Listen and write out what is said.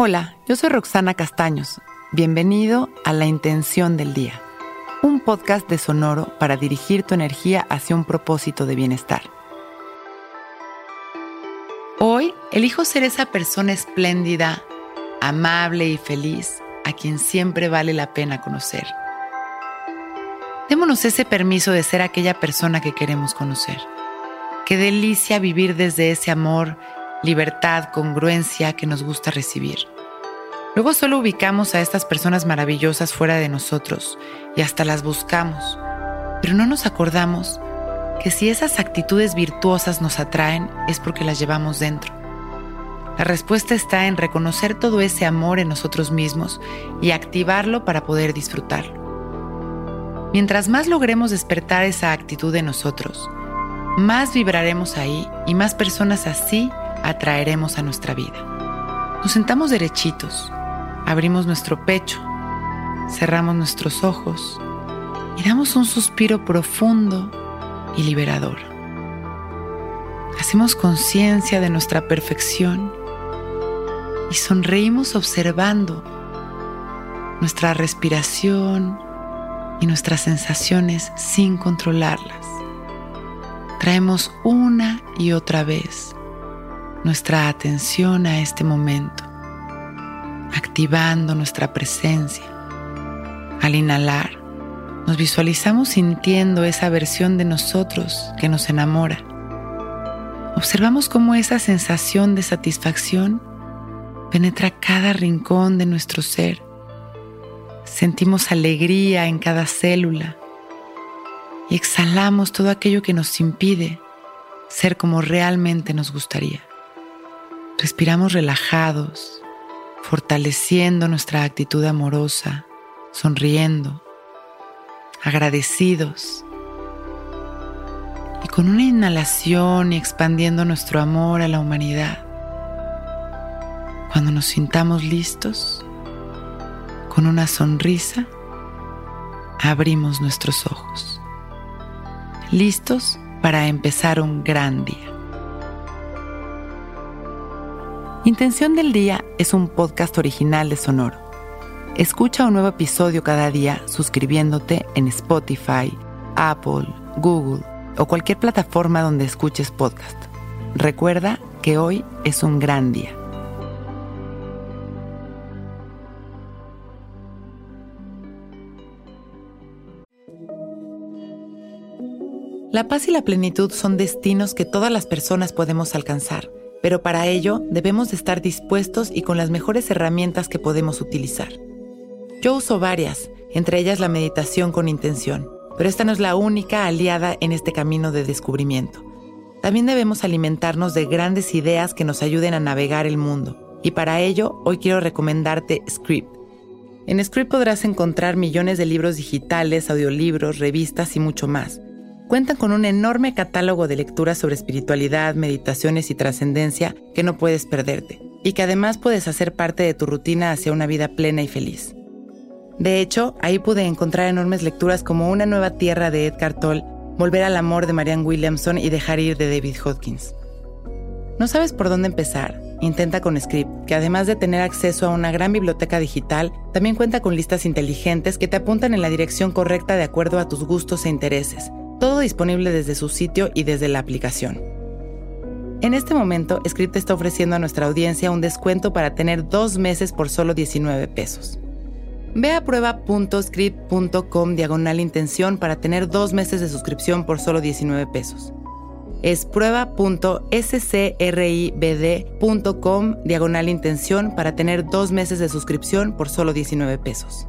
Hola, yo soy Roxana Castaños. Bienvenido a La Intención del Día, un podcast de Sonoro para dirigir tu energía hacia un propósito de bienestar. Hoy elijo ser esa persona espléndida, amable y feliz a quien siempre vale la pena conocer. Démonos ese permiso de ser aquella persona que queremos conocer. Qué delicia vivir desde ese amor libertad, congruencia que nos gusta recibir. Luego solo ubicamos a estas personas maravillosas fuera de nosotros y hasta las buscamos, pero no nos acordamos que si esas actitudes virtuosas nos atraen es porque las llevamos dentro. La respuesta está en reconocer todo ese amor en nosotros mismos y activarlo para poder disfrutarlo. Mientras más logremos despertar esa actitud en nosotros, más vibraremos ahí y más personas así atraeremos a nuestra vida. Nos sentamos derechitos, abrimos nuestro pecho, cerramos nuestros ojos y damos un suspiro profundo y liberador. Hacemos conciencia de nuestra perfección y sonreímos observando nuestra respiración y nuestras sensaciones sin controlarlas. Traemos una y otra vez nuestra atención a este momento, activando nuestra presencia. Al inhalar, nos visualizamos sintiendo esa versión de nosotros que nos enamora. Observamos cómo esa sensación de satisfacción penetra cada rincón de nuestro ser. Sentimos alegría en cada célula y exhalamos todo aquello que nos impide ser como realmente nos gustaría. Respiramos relajados, fortaleciendo nuestra actitud amorosa, sonriendo, agradecidos. Y con una inhalación y expandiendo nuestro amor a la humanidad. Cuando nos sintamos listos, con una sonrisa, abrimos nuestros ojos. Listos para empezar un gran día. Intención del Día es un podcast original de Sonoro. Escucha un nuevo episodio cada día suscribiéndote en Spotify, Apple, Google o cualquier plataforma donde escuches podcast. Recuerda que hoy es un gran día. La paz y la plenitud son destinos que todas las personas podemos alcanzar pero para ello debemos de estar dispuestos y con las mejores herramientas que podemos utilizar. Yo uso varias, entre ellas la meditación con intención, pero esta no es la única aliada en este camino de descubrimiento. También debemos alimentarnos de grandes ideas que nos ayuden a navegar el mundo, y para ello hoy quiero recomendarte Script. En Script podrás encontrar millones de libros digitales, audiolibros, revistas y mucho más cuentan con un enorme catálogo de lecturas sobre espiritualidad, meditaciones y trascendencia que no puedes perderte, y que además puedes hacer parte de tu rutina hacia una vida plena y feliz. De hecho, ahí pude encontrar enormes lecturas como Una nueva tierra de Edgar Toll, Volver al amor de Marianne Williamson y Dejar ir de David Hodkins. ¿No sabes por dónde empezar? Intenta con Script, que además de tener acceso a una gran biblioteca digital, también cuenta con listas inteligentes que te apuntan en la dirección correcta de acuerdo a tus gustos e intereses todo disponible desde su sitio y desde la aplicación. En este momento, Script está ofreciendo a nuestra audiencia un descuento para tener dos meses por solo 19 pesos. Ve a prueba.script.com diagonal intención para tener dos meses de suscripción por solo 19 pesos. Es prueba.scribd.com diagonal intención para tener dos meses de suscripción por solo 19 pesos.